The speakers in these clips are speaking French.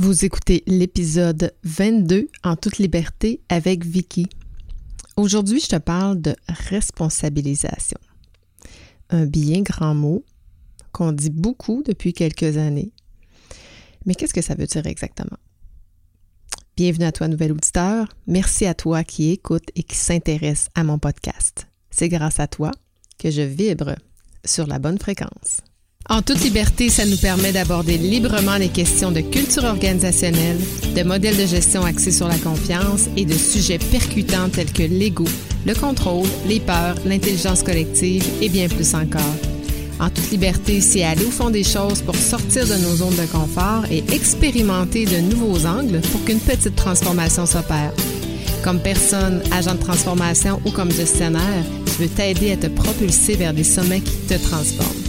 Vous écoutez l'épisode 22 en toute liberté avec Vicky. Aujourd'hui, je te parle de responsabilisation. Un bien grand mot qu'on dit beaucoup depuis quelques années. Mais qu'est-ce que ça veut dire exactement? Bienvenue à toi, nouvel auditeur. Merci à toi qui écoute et qui s'intéresse à mon podcast. C'est grâce à toi que je vibre sur la bonne fréquence. En toute liberté, ça nous permet d'aborder librement les questions de culture organisationnelle, de modèles de gestion axés sur la confiance et de sujets percutants tels que l'ego, le contrôle, les peurs, l'intelligence collective et bien plus encore. En toute liberté, c'est aller au fond des choses pour sortir de nos zones de confort et expérimenter de nouveaux angles pour qu'une petite transformation s'opère. Comme personne, agent de transformation ou comme gestionnaire, je veux t'aider à te propulser vers des sommets qui te transforment.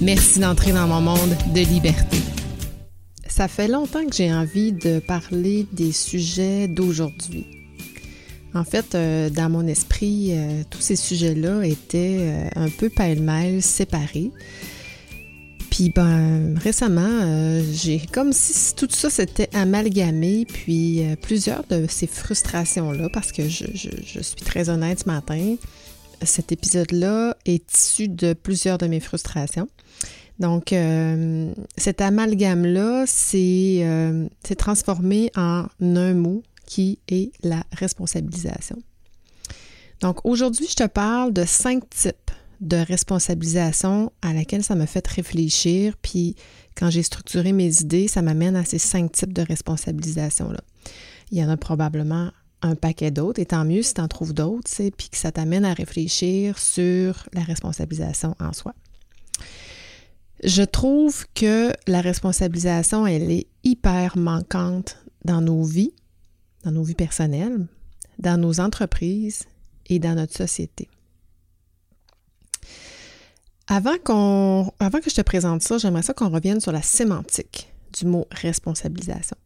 Merci d'entrer dans mon monde de liberté. Ça fait longtemps que j'ai envie de parler des sujets d'aujourd'hui. En fait, euh, dans mon esprit, euh, tous ces sujets-là étaient euh, un peu pêle-mêle, séparés. Puis ben récemment, j'ai comme si tout ça s'était amalgamé, puis plusieurs de ces frustrations-là, parce que je, je, suis très honnête ce matin, cet épisode-là est issu de plusieurs de mes frustrations. Donc, euh, cet amalgame-là s'est euh, transformé en un mot qui est la responsabilisation. Donc, aujourd'hui, je te parle de cinq types de responsabilisation à laquelle ça m'a fait réfléchir. Puis, quand j'ai structuré mes idées, ça m'amène à ces cinq types de responsabilisation-là. Il y en a probablement un paquet d'autres, et tant mieux si tu en trouves d'autres, puis que ça t'amène à réfléchir sur la responsabilisation en soi. Je trouve que la responsabilisation, elle est hyper manquante dans nos vies, dans nos vies personnelles, dans nos entreprises et dans notre société. Avant, que je te présente ça, j'aimerais ça qu'on revienne sur la sémantique du mot responsabilisation.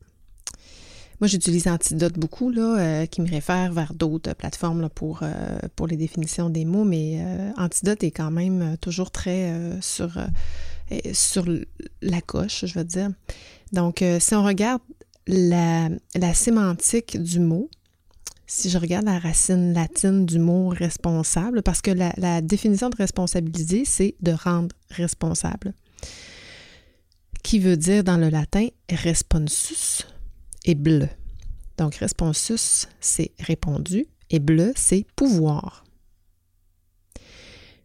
Moi, j'utilise Antidote beaucoup, euh, qui me réfère vers d'autres plateformes pour, euh, pour les définitions des mots, mais euh, Antidote est quand même toujours très sur, sur la coche, je veux dire. Donc, si on regarde la, la sémantique du mot, si je regarde la racine latine du mot responsable, parce que la, la définition de responsabiliser, c'est de rendre responsable, qui veut dire dans le latin responsus, et bleu. Donc, responsus, c'est répondu et bleu, c'est pouvoir.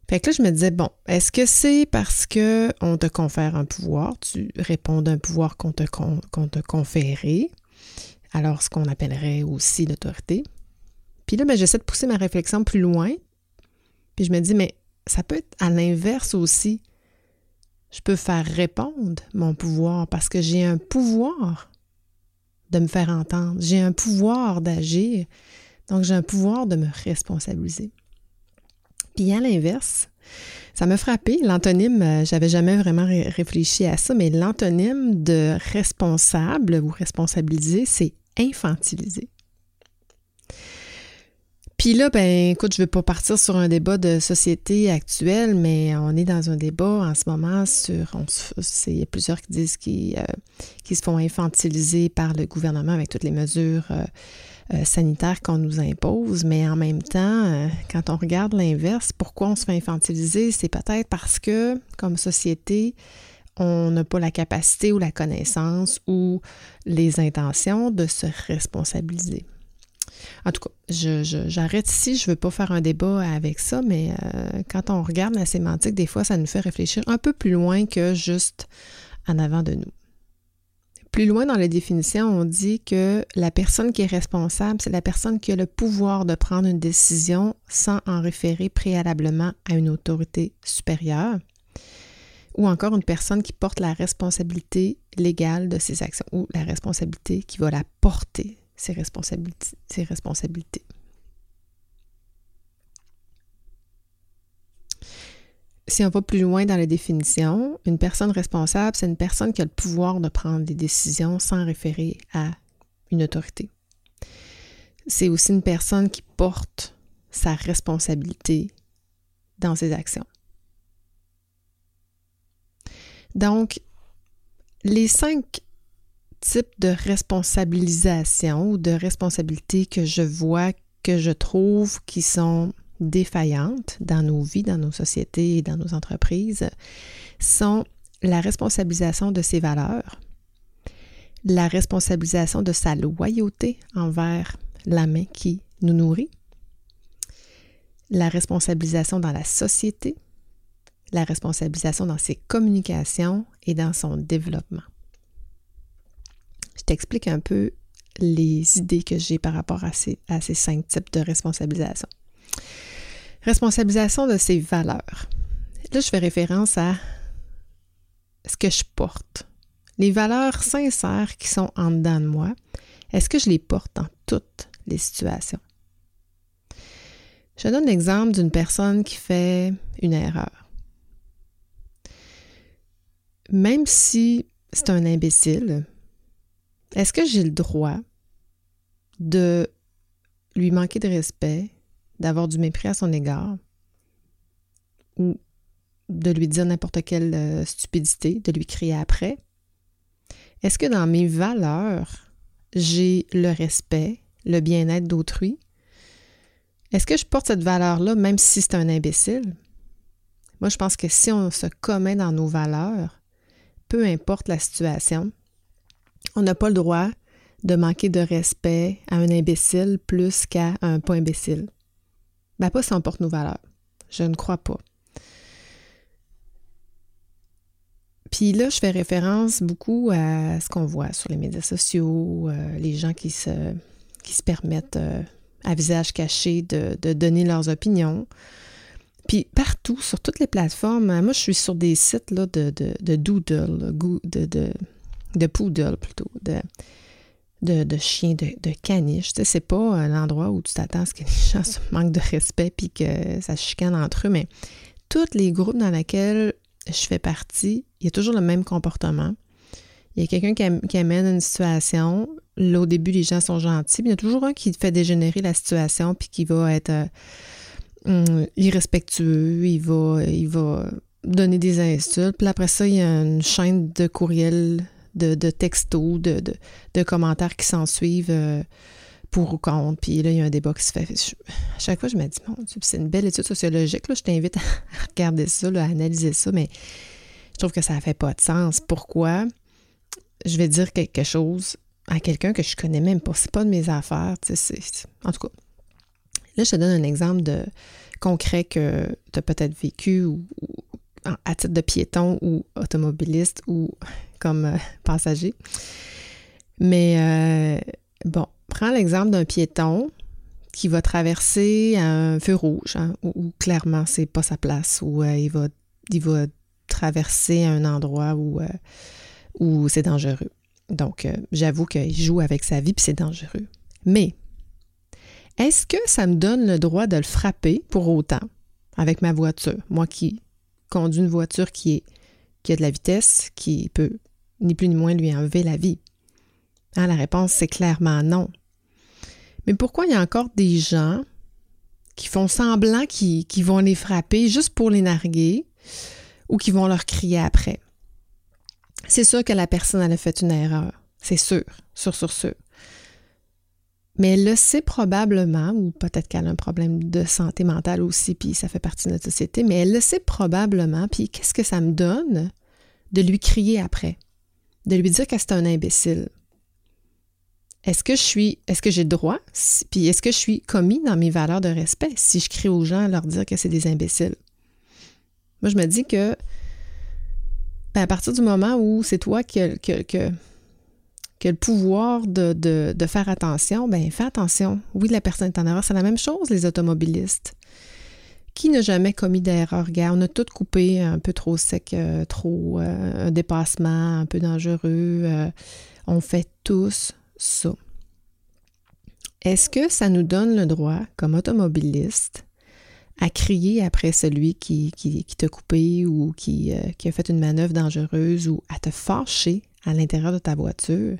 Fait que là, je me disais, bon, est-ce que c'est parce qu'on te confère un pouvoir, tu réponds d'un pouvoir qu'on te, qu'on te conféré, alors ce qu'on appellerait aussi l'autorité. Puis là, ben, j'essaie de pousser ma réflexion plus loin, puis je me dis, mais ça peut être à l'inverse aussi. Je peux faire répondre mon pouvoir parce que j'ai un pouvoir de me faire entendre. J'ai un pouvoir d'agir. Donc, j'ai un pouvoir de me responsabiliser. Puis à l'inverse, ça m'a frappé. L'antonyme, euh, j'avais jamais vraiment réfléchi à ça, mais l'antonyme de responsable ou responsabiliser, c'est infantiliser. Puis là, ben, écoute, je ne veux pas partir sur un débat de société actuelle, mais on est dans un débat en ce moment sur. Il y a plusieurs qui disent qu'ils euh, se font infantiliser par le gouvernement avec toutes les mesures euh, euh, sanitaires qu'on nous impose, mais en même temps, quand on regarde l'inverse, pourquoi on se fait infantiliser? C'est peut-être parce que, comme société, on n'a pas la capacité ou la connaissance ou les intentions de se responsabiliser. En tout cas, j'arrête ici, je ne veux pas faire un débat avec ça, mais euh, quand on regarde la sémantique, des fois, ça nous fait réfléchir un peu plus loin que juste en avant de nous. Plus loin dans la définition, on dit que la personne qui est responsable, c'est la personne qui a le pouvoir de prendre une décision sans en référer préalablement à une autorité supérieure, ou encore une personne qui porte la responsabilité légale de ses actions, ou la responsabilité qui va la porter ses responsabilités. Ses responsabilités. Si on va plus loin dans la définition, une personne responsable, c'est une personne qui a le pouvoir de prendre des décisions sans référer à une autorité. C'est aussi une personne qui porte sa responsabilité dans ses actions. Donc, les cinq types de responsabilisation ou de responsabilités que je vois, que je trouve qui sont défaillantes dans nos vies, dans nos sociétés et dans nos entreprises sont la responsabilisation de ses valeurs, la responsabilisation de sa loyauté envers la main qui nous nourrit, la responsabilisation dans la société, la responsabilisation dans ses communications et dans son développement. Je t'explique un peu les idées que j'ai par rapport à ces, à ces cinq types de responsabilisation. Responsabilisation de ses valeurs. Là, je fais référence à ce que je porte. Les valeurs sincères qui sont en dedans de moi, est-ce que je les porte dans toutes les situations? Je donne l'exemple d'une personne qui fait une erreur. Même si c'est un imbécile, est-ce que j'ai le droit de lui manquer de respect, d'avoir du mépris à son égard ou de lui dire n'importe quelle euh, stupidité, de lui crier après? Est-ce que dans mes valeurs, j'ai le respect, le bien-être d'autrui? Est-ce que je porte cette valeur-là même si c'est un imbécile? Moi, je pense que si on se commet dans nos valeurs, peu importe la situation, on n'a pas le droit de manquer de respect à un imbécile plus qu'à un pas imbécile. Ben, pas si on porte nos valeurs. Je ne crois pas. Puis là, je fais référence beaucoup à ce qu'on voit sur les médias sociaux, euh, les gens qui se, qui se permettent euh, à visage caché de, donner leurs opinions. Puis partout, sur toutes les plateformes, moi je suis sur des sites là, de, de, doodle, de, de, de poodle plutôt, de, de, de chiens, de, caniche. C'est pas un endroit où tu t'attends à ce que les gens se manquent de respect puis que ça se chicane entre eux, mais tous les groupes dans lesquels je fais partie, il y a toujours le même comportement. Il y a quelqu'un qui, amène une situation. Là, au début, les gens sont gentils, mais il y a toujours un qui fait dégénérer la situation puis qui va être euh, hum, irrespectueux, il va, il va donner des insultes. Puis après ça, il y a une chaîne de courriels, de, de textos, de, de, commentaires qui s'en suivent. Euh, pour ou contre. Puis là, il y a un débat qui se fait. à chaque fois, je me dis, Dieu, c'est une belle étude sociologique. Là, je t'invite à regarder ça, à analyser ça, mais je trouve que ça fait pas de sens. Pourquoi? Je vais dire quelque chose à quelqu'un que je connais même pas? C'est pas de mes affaires. En tout cas, là, je te donne un exemple de concret que tu as peut-être vécu ou, à titre de piéton ou automobiliste ou comme euh, passager. Mais euh, bon, prends l'exemple d'un piéton qui va traverser un feu rouge, hein, où, clairement c'est pas sa place, où euh, il, va, il va traverser un endroit où, c'est dangereux. Donc, j'avoue qu'il joue avec sa vie, puis c'est dangereux. Mais, est-ce que ça me donne le droit de le frapper pour autant avec ma voiture? Moi qui conduis une voiture qui, est, qui a de la vitesse, qui peut ni plus ni moins lui enlever la vie? Ah, la réponse, c'est clairement non. Mais pourquoi il y a encore des gens qui font semblant qu'ils vont les frapper juste pour les narguer ou qui vont leur crier après? C'est sûr que la personne a fait une erreur. C'est sûr, sûr, sûr, sûr. Mais elle le sait probablement, ou peut-être qu'elle a un problème de santé mentale aussi, puis ça fait partie de notre société, mais elle le sait probablement, puis qu'est-ce que ça me donne de lui crier après? De lui dire que c'est un imbécile, est-ce que je suis, est-ce que j'ai droit, puis est-ce que je suis commis dans mes valeurs de respect si je crie aux gens à leur dire que c'est des imbéciles? Moi, je me dis que ben, à partir du moment où c'est toi qui as, le pouvoir de, faire attention, ben fais attention. Oui, la personne est en erreur. C'est la même chose, les automobilistes. Qui n'a jamais commis d'erreur? Regarde, on a tout coupé un peu trop sec, euh, trop euh, un dépassement un peu dangereux. Euh, on fait tous ça. Est-ce que ça nous donne le droit, comme automobiliste, à crier après celui qui, qui, t'a coupé ou qui, qui, a fait une manœuvre dangereuse ou à te fâcher à l'intérieur de ta voiture,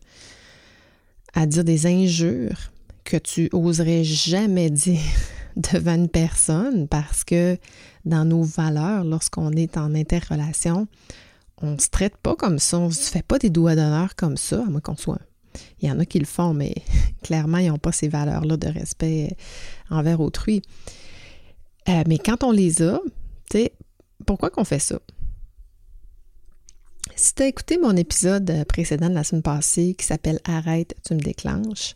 à dire des injures que tu oserais jamais dire devant une personne parce que dans nos valeurs, lorsqu'on est en interrelation, on ne se traite pas comme ça, on ne se fait pas des doigts d'honneur comme ça, à moins qu'on soit. Il y en a qui le font, mais clairement, ils n'ont pas ces valeurs-là de respect envers autrui. Euh, mais quand on les a, tu sais, pourquoi qu'on fait ça? Si tu as écouté mon épisode précédent de la semaine passée qui s'appelle Arrête, tu me déclenches,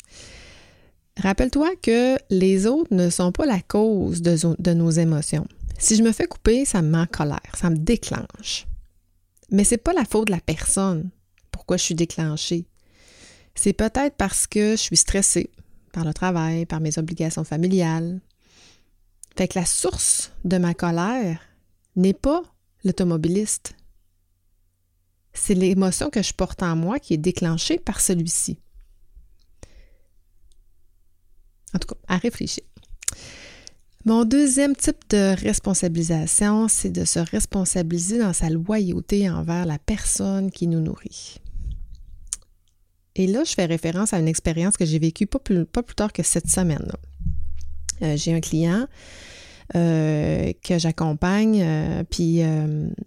rappelle-toi que les autres ne sont pas la cause de, nos émotions. Si je me fais couper, ça me met en colère, ça me déclenche. Mais c'est pas la faute de la personne pourquoi je suis déclenchée. C'est peut-être parce que je suis stressée par le travail, par mes obligations familiales. Fait que la source de ma colère n'est pas l'automobiliste. C'est l'émotion que je porte en moi qui est déclenchée par celui-ci. En tout cas, à réfléchir. Mon deuxième type de responsabilisation, c'est de se responsabiliser dans sa loyauté envers la personne qui nous nourrit. Et là, je fais référence à une expérience que j'ai vécue pas plus, tard que cette semaine. Euh, j'ai un client euh, que j'accompagne. Euh, puis,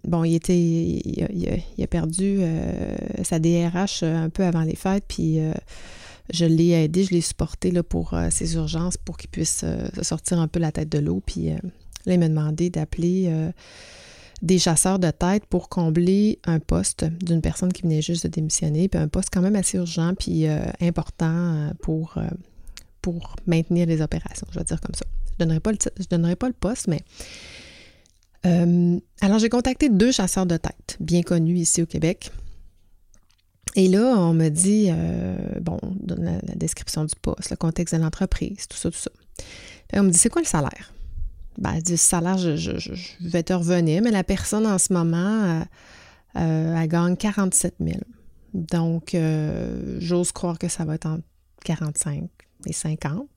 bon, il était, il, a, perdu sa DRH un peu avant les fêtes, puis je l'ai aidé, je l'ai supporté là, pour ses urgences pour qu'il puisse sortir un peu la tête de l'eau. Puis là, il m'a demandé d'appeler des chasseurs de tête pour combler un poste d'une personne qui venait juste de démissionner, puis un poste quand même assez urgent puis important pour, pour maintenir les opérations, je vais dire comme ça. Je ne donnerai pas le, je donnerai pas le poste, mais. Euh, alors, j'ai contacté deux chasseurs de tête bien connus ici au Québec. Et là, on me dit, euh, bon, donne la, description du poste, le contexte de l'entreprise, tout ça, tout ça. Puis on me dit, c'est quoi le salaire? Ben, dit, le salaire, je, vais te revenir, mais la personne en ce moment, euh, elle gagne 47 000. Donc, j'ose croire que ça va être en 45 et 50.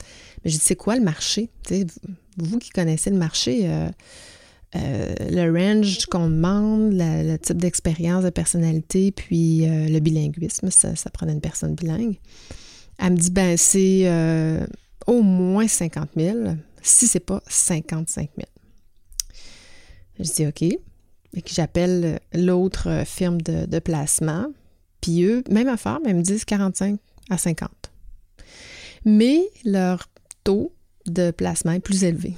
Mais je dis, c'est quoi le marché? vous qui connaissez le marché, euh, euh, le range qu'on demande, le type d'expérience, de personnalité, puis euh, le bilinguisme, ça, ça prenait une personne bilingue. Elle me dit, ben c'est au moins 50 000, si c'est pas 55 000. Je dis, OK. Et que j'appelle l'autre firme de, de placement. Puis eux, même affaire, mais ils me disent 45 à 50 mais leur taux de placement est plus élevé.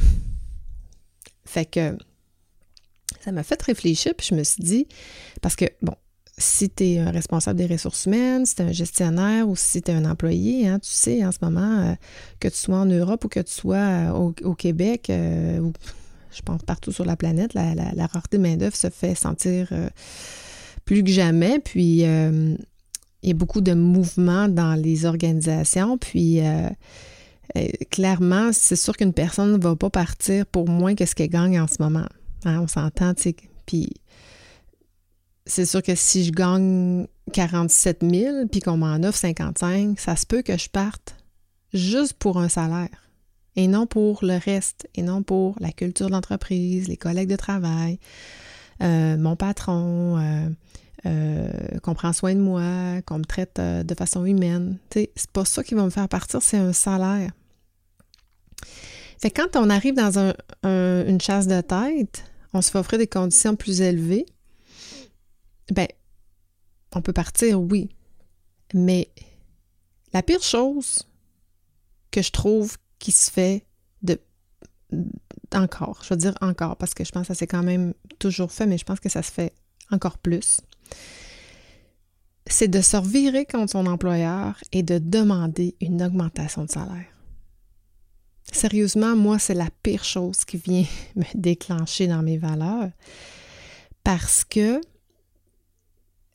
Fait que ça m'a fait réfléchir, puis je me suis dit, parce que, bon, si tu es un responsable des ressources humaines, si tu es un gestionnaire ou si tu es un employé, hein, tu sais, en ce moment, euh, que tu sois en Europe ou que tu sois euh, au, Québec, euh, ou je pense partout sur la planète, la, rareté de main-d'œuvre se fait sentir plus que jamais. Puis il y a beaucoup de mouvements dans les organisations, puis euh, euh, clairement, c'est sûr qu'une personne ne va pas partir pour moins que ce qu'elle gagne en ce moment. Hein, on s'entend, tu sais. Puis c'est sûr que si je gagne 47 000 puis qu'on m'en offre 55, ça se peut que je parte juste pour un salaire et non pour le reste, et non pour la culture de l'entreprise, les collègues de travail, euh, mon patron, euh, qu'on prend soin de moi, qu'on me traite euh, de façon humaine. C'est pas ça qui va me faire partir, c'est un salaire. Fait quand on arrive dans une chasse de tête, on se fait offrir des conditions plus élevées, ben, on peut partir, oui. Mais la pire chose que je trouve qui se fait de encore, je veux dire encore, parce que je pense que ça s'est quand même toujours fait, mais je pense que ça se fait encore plus c'est de se revirer contre son employeur et de demander une augmentation de salaire. Sérieusement, moi, c'est la pire chose qui vient me déclencher dans mes valeurs parce que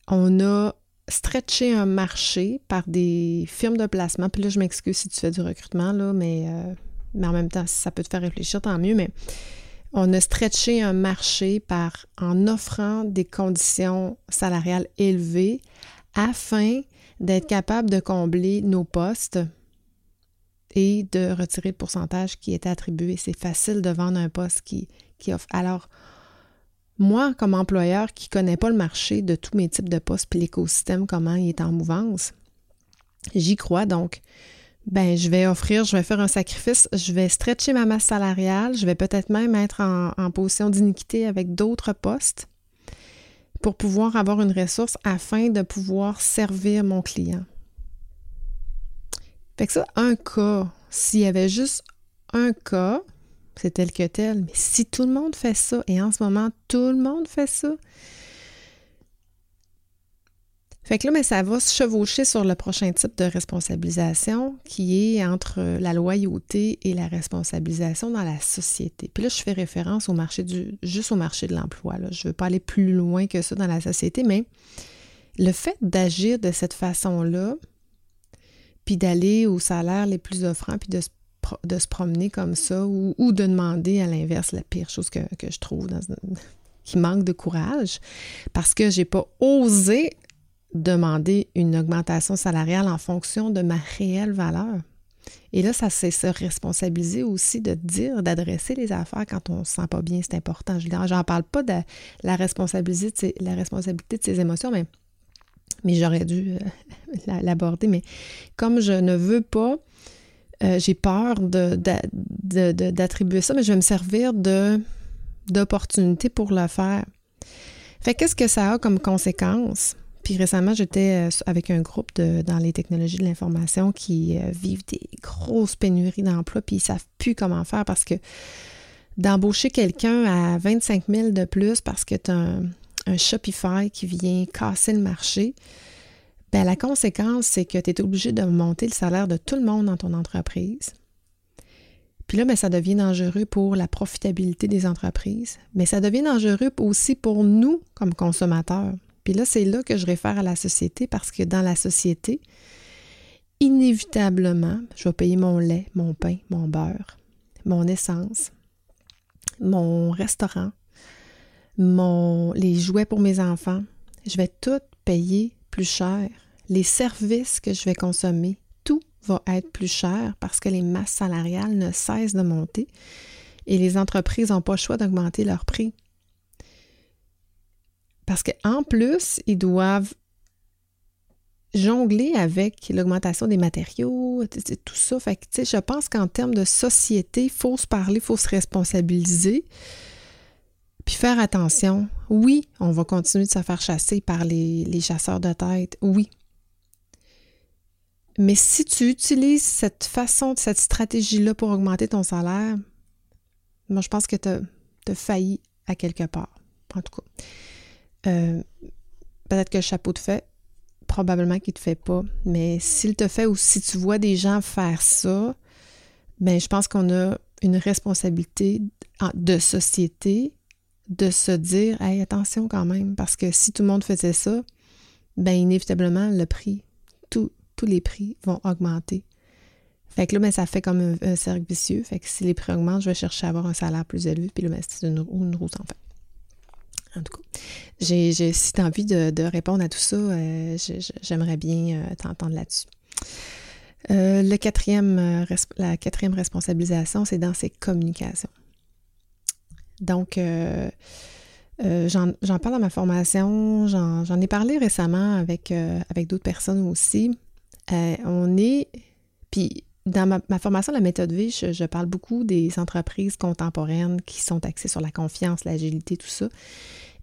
on a stretché un marché par des firmes de placement. Puis là, je m'excuse si tu fais du recrutement, là, mais, euh, mais en même temps, si ça peut te faire réfléchir, tant mieux. Mais on a stretché un marché en offrant des conditions salariales élevées afin d'être capable de combler nos postes et de retirer le pourcentage qui était attribué. C'est facile de vendre un poste qui, qui offre. Alors, moi, comme employeur qui ne connais pas le marché de tous mes types de postes puis l'écosystème, comment il est en mouvance, j'y crois. Donc, ben, je vais offrir, je vais faire un sacrifice, je vais stretcher ma masse salariale, je vais peut-être même être en, en position d'iniquité avec d'autres postes pour pouvoir avoir une ressource afin de pouvoir servir mon client. Fait que ça, un cas, s'il y avait juste un cas, c'est tel que tel, mais si tout le monde fait ça, et en ce moment, tout le monde fait ça, fait que là, mais ça va se chevaucher sur le prochain type de responsabilisation qui est entre la loyauté et la responsabilisation dans la société. Puis là, je fais référence au marché du, juste au marché de l'emploi. Je ne veux pas aller plus loin que ça dans la société, mais le fait d'agir de cette façon-là, puis d'aller aux salaires les plus offrants, puis de se, de se promener comme ça, ou, de demander à l'inverse la pire chose que, je trouve dans, qui manque de courage, parce que j'ai pas osé demander une augmentation salariale en fonction de ma réelle valeur. Et là, ça c'est se responsabiliser aussi de dire, d'adresser les affaires quand on ne se sent pas bien, c'est important. Je n'en parle pas de la responsabilité, de ses émotions, mais, mais j'aurais dû euh, l'aborder. Mais comme je ne veux pas, euh, j'ai peur d'attribuer ça, mais je vais me servir d'opportunité pour le faire. Fait qu'est-ce que ça a comme conséquence? Puis récemment, j'étais euh, avec un groupe dans les technologies de l'information qui euh, vivent des grosses pénuries d'emplois, puis ils ne savent plus comment faire parce que d'embaucher quelqu'un à 25 000 de plus parce que tu as un, Shopify qui vient casser le marché, bien, la conséquence, c'est que tu es obligé de monter le salaire de tout le monde dans ton entreprise. Puis là, bien, ça devient dangereux pour la profitabilité des entreprises, mais ça devient dangereux aussi pour nous comme consommateurs. Puis là, c'est là que je réfère à la société parce que dans la société, inévitablement, je vais payer mon lait, mon pain, mon beurre, mon essence, mon restaurant, mon, les jouets pour mes enfants. Je vais tout payer plus cher. Les services que je vais consommer, tout va être plus cher parce que les masses salariales ne cessent de monter et les entreprises n'ont pas le choix d'augmenter leurs prix. Parce qu'en plus, ils doivent jongler avec l'augmentation des matériaux, tout ça. Fait que, je pense qu'en termes de société, il faut se parler, il faut se responsabiliser, puis faire attention. Oui, on va continuer de se faire chasser par les, les chasseurs de tête, oui. Mais si tu utilises cette façon, cette stratégie-là pour augmenter ton salaire, moi, je pense que tu as failli à quelque part, en tout cas. Euh, peut-être que le chapeau te fait, probablement qu'il te fait pas, mais s'il te fait ou si tu vois des gens faire ça, ben je pense qu'on a une responsabilité de société de se dire hey, attention quand même, parce que si tout le monde faisait ça, ben inévitablement, le prix, tous les prix vont augmenter. Fait que là, ben, ça fait comme un, cercle vicieux. Fait que si les prix augmentent, je vais chercher à avoir un salaire plus élevé, puis là, ben, c'est une, une roue sans fin. En tout cas, si tu as envie de, répondre à tout ça, euh, j'aimerais bien euh, t'entendre là-dessus. Euh, la quatrième responsabilisation, c'est dans ses communications. Donc, j'en, parle dans ma formation, j'en, ai parlé récemment avec, avec d'autres personnes aussi. on est, puis dans ma, formation, la méthode V, je, je, parle beaucoup des entreprises contemporaines qui sont axées sur la confiance, l'agilité, tout ça.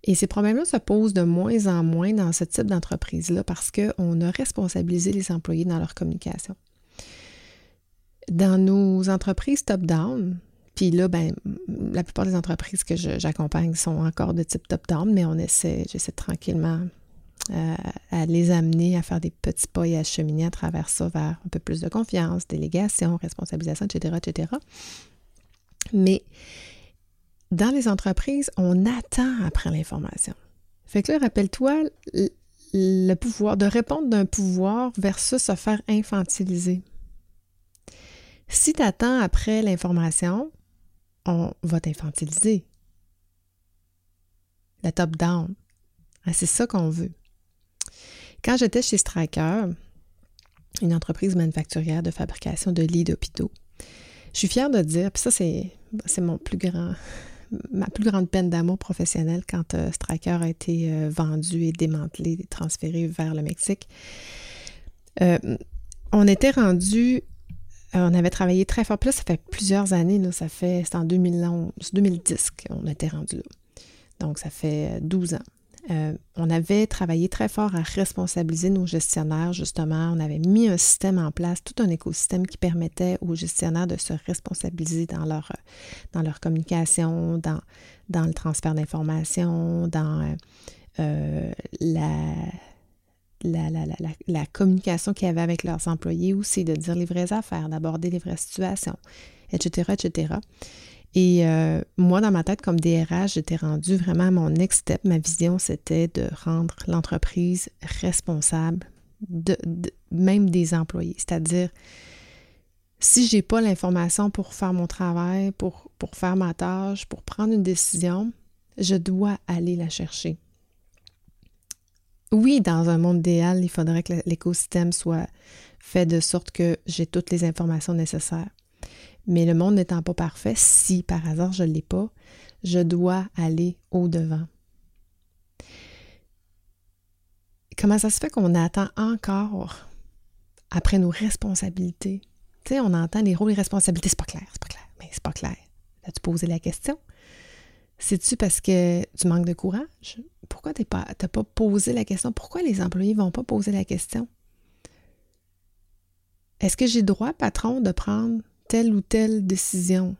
Et ces problèmes-là se posent de moins en moins dans ce type d'entreprise-là parce qu'on a responsabilisé les employés dans leur communication. Dans nos entreprises top-down, puis là, ben, la plupart des entreprises que j'accompagne sont encore de type top-down, mais on essaie, j'essaie tranquillement euh, à les amener à faire des petits pas et à cheminer à travers ça vers un peu plus de confiance, délégation, responsabilisation, etc., etc. Mais dans les entreprises, on attend après l'information. Fait que là, rappelle-toi le pouvoir, de répondre d'un pouvoir versus se faire infantiliser. Si tu attends après l'information, on va t'infantiliser. La top-down. Ah, c'est ça qu'on veut. Quand j'étais chez Striker, une entreprise manufacturière de fabrication de lits d'hôpitaux, je suis fière de dire, puis ça, c'est, mon plus grand, ma plus grande peine d'amour professionnel quand euh, Striker a été euh, vendu et démantelé, et transféré vers le Mexique. Euh, on était rendu, on avait travaillé très fort. Puis là, ça fait plusieurs années, ça fait, c'est en 2011, 2010 qu'on était rendu là. Donc, ça fait 12 ans. Euh, on avait travaillé très fort à responsabiliser nos gestionnaires, justement. On avait mis un système en place, tout un écosystème qui permettait aux gestionnaires de se responsabiliser dans leur, dans leur communication, dans, dans le transfert d'informations, dans euh, la, la, la, la, communication qu'ils avaient avec leurs employés aussi, de dire les vraies affaires, d'aborder les vraies situations, etc., etc. Et euh, moi, dans ma tête, comme DRH, j'étais rendue vraiment mon next step. Ma vision, c'était de rendre l'entreprise responsable, même des employés. C'est-à-dire, si je n'ai pas l'information pour faire mon travail, pour faire ma tâche, pour prendre une décision, je dois aller la chercher. Oui, dans un monde idéal, il faudrait que l'écosystème soit fait de sorte que j'ai toutes les informations nécessaires. Mais le monde n'étant pas parfait, si par hasard je ne l'ai pas, je dois aller au-devant. Comment ça se fait qu'on attend encore après nos responsabilités? Tu sais, on entend les rôles et responsabilités, c'est pas clair, c'est pas clair, mais c'est pas clair. As-tu posé la question? C'est-tu parce que tu manques de courage? Pourquoi tu pas, pas posé la question? Pourquoi les employés vont pas poser la question? Est-ce que j'ai droit, patron, de prendre telle ou telle décision?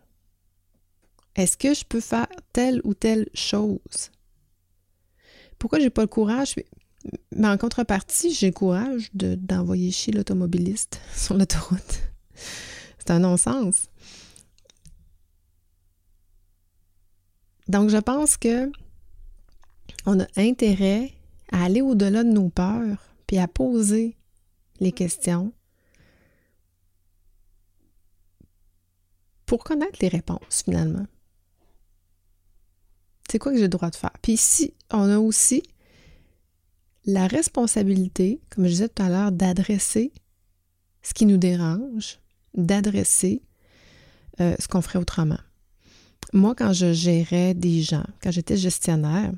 Est-ce que je peux faire telle ou telle chose? Pourquoi j'ai pas le courage? Mais en contrepartie, j'ai le courage d'envoyer chez l'automobiliste sur l'autoroute. C'est un non-sens. Donc, je pense que on a intérêt à aller au-delà de nos peurs, puis à poser les questions pour connaître les réponses finalement. C'est quoi que j'ai le droit de faire? Puis ici, on a aussi la responsabilité, comme je disais tout à l'heure, d'adresser ce qui nous dérange, d'adresser euh, ce qu'on ferait autrement. Moi, quand je gérais des gens, quand j'étais gestionnaire,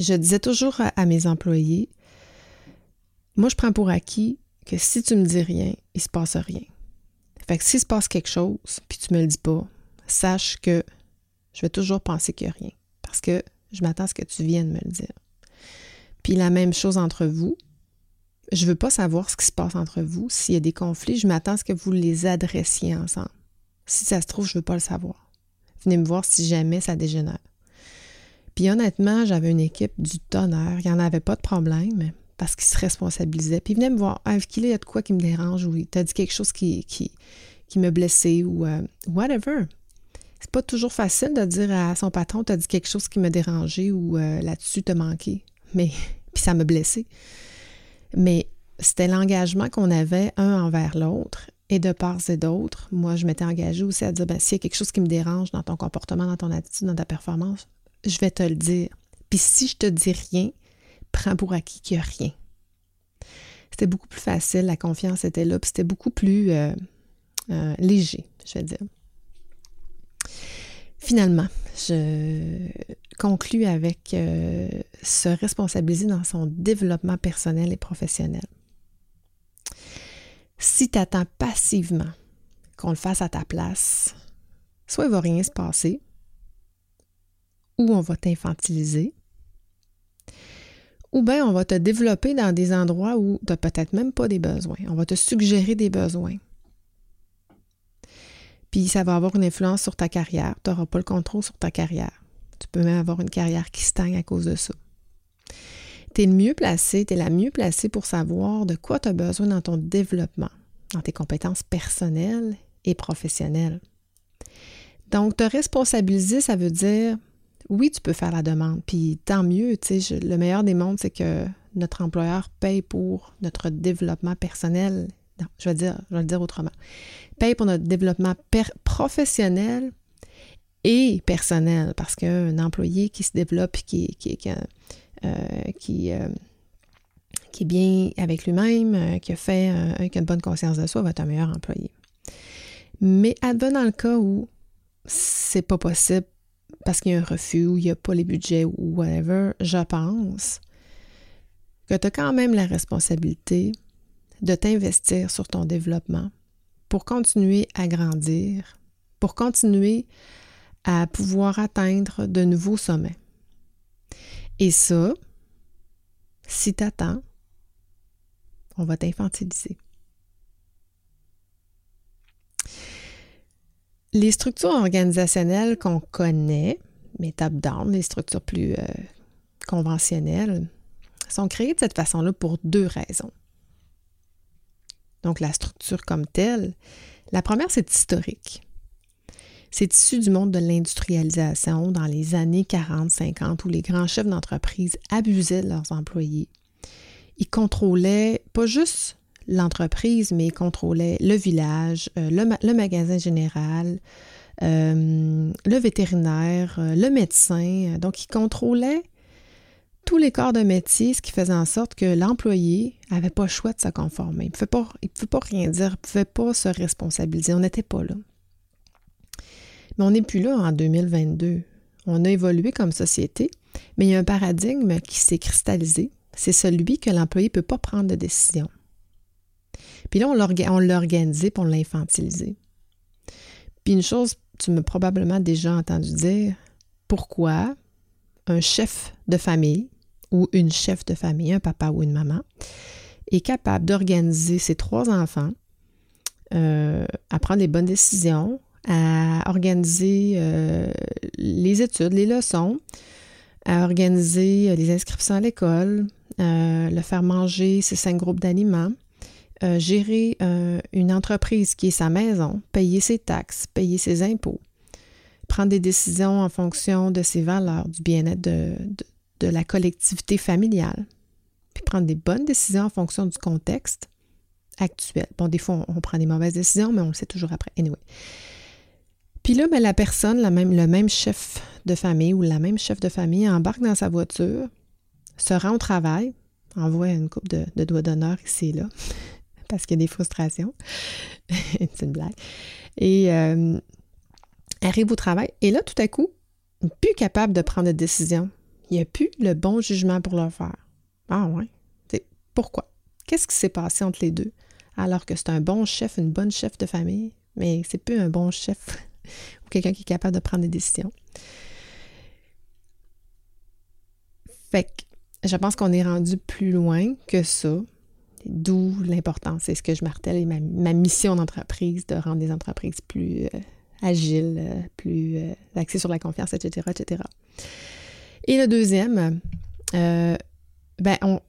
je disais toujours à, mes employés, moi, je prends pour acquis que si tu me dis rien, il se passe rien. Fait que s'il se passe quelque chose, puis tu me le dis pas, sache que je vais toujours penser qu'il n'y a rien. Parce que je m'attends à ce que tu viennes me le dire. Puis la même chose entre vous. Je ne veux pas savoir ce qui se passe entre vous. S'il y a des conflits, je m'attends à ce que vous les adressiez ensemble. Si ça se trouve, je ne veux pas le savoir. Venez me voir si jamais ça dégénère. Puis honnêtement, j'avais une équipe du tonnerre. Il n'y en avait pas de problème parce qu'il se responsabilisait. Puis il venait me voir, ah, il y a de quoi qui me dérange? Ou il t'a dit quelque chose qui, qui, qui me blessait ou euh, whatever. C'est pas toujours facile de dire à son patron, t'as dit quelque chose qui me dérangeait ou euh, là-dessus t'as manqué. Mais, puis ça me blessait. Mais c'était l'engagement qu'on avait un envers l'autre. Et de part et d'autre, moi, je m'étais engagée aussi à dire, ben, s'il y a quelque chose qui me dérange dans ton comportement, dans ton attitude, dans ta performance, je vais te le dire. Puis si je te dis rien, prends pour acquis qu'il n'y rien. C'était beaucoup plus facile, la confiance était là, puis c'était beaucoup plus euh, euh, léger, je vais dire. Finalement, je conclus avec euh, se responsabiliser dans son développement personnel et professionnel. Si tu attends passivement qu'on le fasse à ta place, soit il ne va rien se passer, ou on va t'infantiliser, ou bien on va te développer dans des endroits où tu n'as peut-être même pas des besoins. On va te suggérer des besoins. Puis ça va avoir une influence sur ta carrière. Tu n'auras pas le contrôle sur ta carrière. Tu peux même avoir une carrière qui stagne à cause de ça. Tu es le mieux placé, tu es la mieux placée pour savoir de quoi tu as besoin dans ton développement, dans tes compétences personnelles et professionnelles. Donc, te responsabiliser, ça veut dire oui, tu peux faire la demande, puis tant mieux, tu sais, le meilleur des mondes, c'est que notre employeur paye pour notre développement personnel. Je vais dire, je le dire autrement. Paye pour notre développement professionnel et personnel, parce qu'un employé qui se développe, qui, euh, euh, qui, est bien avec lui-même, euh, qui a fait qui a une bonne conscience de soi, va être un meilleur employé. Mais advenant le cas où c'est pas possible parce qu'il y a un refus ou il n'y a pas les budgets ou whatever, je pense que tu as quand même la responsabilité de t'investir sur ton développement pour continuer à grandir, pour continuer à pouvoir atteindre de nouveaux sommets. Et ça, si t'attends, on va t'infantiliser. Les structures organisationnelles qu'on connaît, mais top-down, les structures plus euh, conventionnelles, sont créées de cette façon-là pour deux raisons. Donc, la structure comme telle, la première, c'est historique. C'est issu du monde de l'industrialisation dans les années 40-50 où les grands chefs d'entreprise abusaient de leurs employés. Ils contrôlaient pas juste l'entreprise, mais ils contrôlaient le village, euh, le, magasin général, euh, le vétérinaire, euh, le médecin. Donc, ils contrôlaient tous les corps de métier, ce qui faisait en sorte que l'employé n'avait pas le choix de se conformer. Il ne pouvait, pas rien dire, il ne pouvait pas se responsabiliser. On n'était pas là. Mais on n'est plus là en 2022. On a évolué comme société, mais il y a un paradigme qui s'est cristallisé. C'est celui que l'employé ne peut pas prendre de décision. Puis là, on l'a pour l'infantiliser. Puis une chose, tu m'as probablement déjà entendu dire, pourquoi un chef de famille ou une chef de famille, un papa ou une maman, est capable d'organiser ses trois enfants euh, à prendre les bonnes décisions, à organiser euh, les études, les leçons, à organiser euh, les inscriptions à l'école, le faire manger ses cinq groupes d'aliments, gérer une entreprise qui est sa maison, payer ses taxes, payer ses impôts, prendre des décisions en fonction de ses valeurs, du bien-être de, de, la collectivité familiale, puis prendre des bonnes décisions en fonction du contexte actuel. Bon, des fois, on, prend des mauvaises décisions, mais on le sait toujours après. Anyway. Puis là, ben, la personne, le même chef de famille ou la même chef de famille embarque dans sa voiture, se rend au travail, envoie une coupe de, doigts d'honneur ici et là, parce qu'il y a des frustrations. C'est une blague. Et euh, arrive au travail. Et là, tout à coup, plus capable de prendre de décision. Il n'y a plus le bon jugement pour le faire. Ah ouais. pourquoi? Qu'est-ce qui s'est passé entre les deux? Alors que c'est un bon chef, une bonne chef de famille, mais c'est plus un bon chef ou quelqu'un qui est capable de prendre des décisions. Fait que je pense qu'on est rendu plus loin que ça, d'où l'importance. C'est ce que je martèle et ma, mission d'entreprise, de rendre les entreprises plus euh, agiles, euh, plus euh, axées sur la confiance, etc., etc. Et le deuxième, ben on,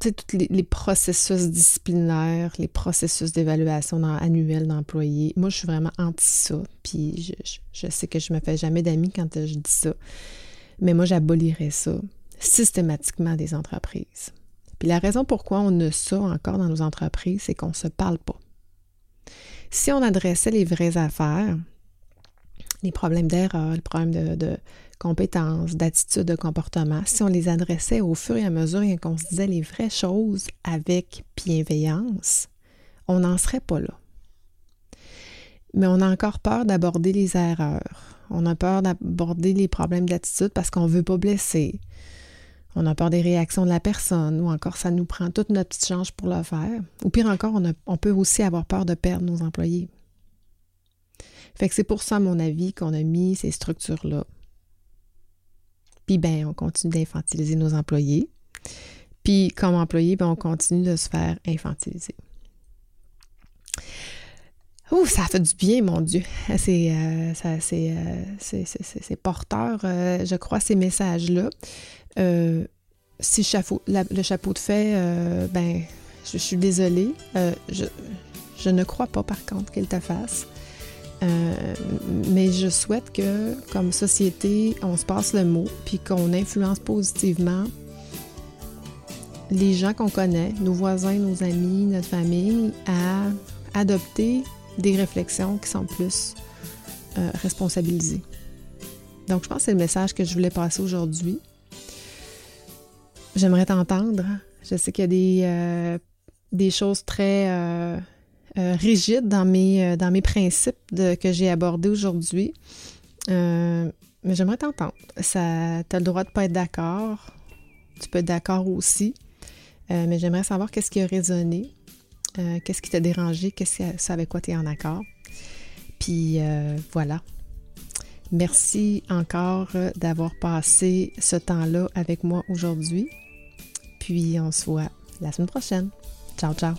tous les, processus disciplinaires, les processus d'évaluation annuelle d'employés. Moi, je suis vraiment anti ça. Puis je, sais que je me fais jamais d'amis quand je dis ça. Mais moi, j'abolirais ça systématiquement des entreprises. Puis la raison pourquoi on a ça encore dans nos entreprises, c'est qu'on ne se parle pas. Si on adressait les vraies affaires, les problèmes d'erreur, les problèmes de compétences, d'attitudes, de comportement, si on les adressait au fur et à mesure et qu'on se disait les vraies choses avec bienveillance, on n'en serait pas là. Mais on a encore peur d'aborder les erreurs. On a peur d'aborder les problèmes d'attitude parce qu'on ne veut pas blesser. On a peur des réactions de la personne ou encore ça nous prend toute notre petite chance pour le faire. Ou pire encore, on, peut aussi avoir peur de perdre nos employés. Fait que c'est pour ça, à mon avis, qu'on a mis ces structures-là puis, ben, on continue d'infantiliser nos employés. Puis, comme employé, ben, on continue de se faire infantiliser. Ouh, ça fait du bien, mon Dieu. C'est euh, euh, porteur, euh, je crois, ces messages-là. Si chapeau, le chapeau de fait, ben, je, suis désolée. je, je, ne crois pas, par contre, qu'il te fasse. Euh, mais je souhaite que, comme société, on se passe le mot, puis qu'on influence positivement les gens qu'on connaît, nos voisins, nos amis, notre famille, à adopter des réflexions qui sont plus euh, responsabilisées. Donc, je pense que c'est le message que je voulais passer aujourd'hui. J'aimerais t'entendre. Je sais qu'il y a des, euh, des choses très euh, rigide dans mes, euh, dans mes principes que j'ai abordés aujourd'hui. Euh, mais j'aimerais t'entendre. Tu as le droit de ne pas être d'accord. Tu peux être d'accord aussi. mais j'aimerais savoir qu'est-ce qui a résonné, qu'est-ce qui t'a dérangé, qu'est-ce avec quoi tu es en accord. Puis voilà. Merci encore d'avoir passé ce temps-là avec moi aujourd'hui puis on se voit la semaine prochaine. Ciao, ciao!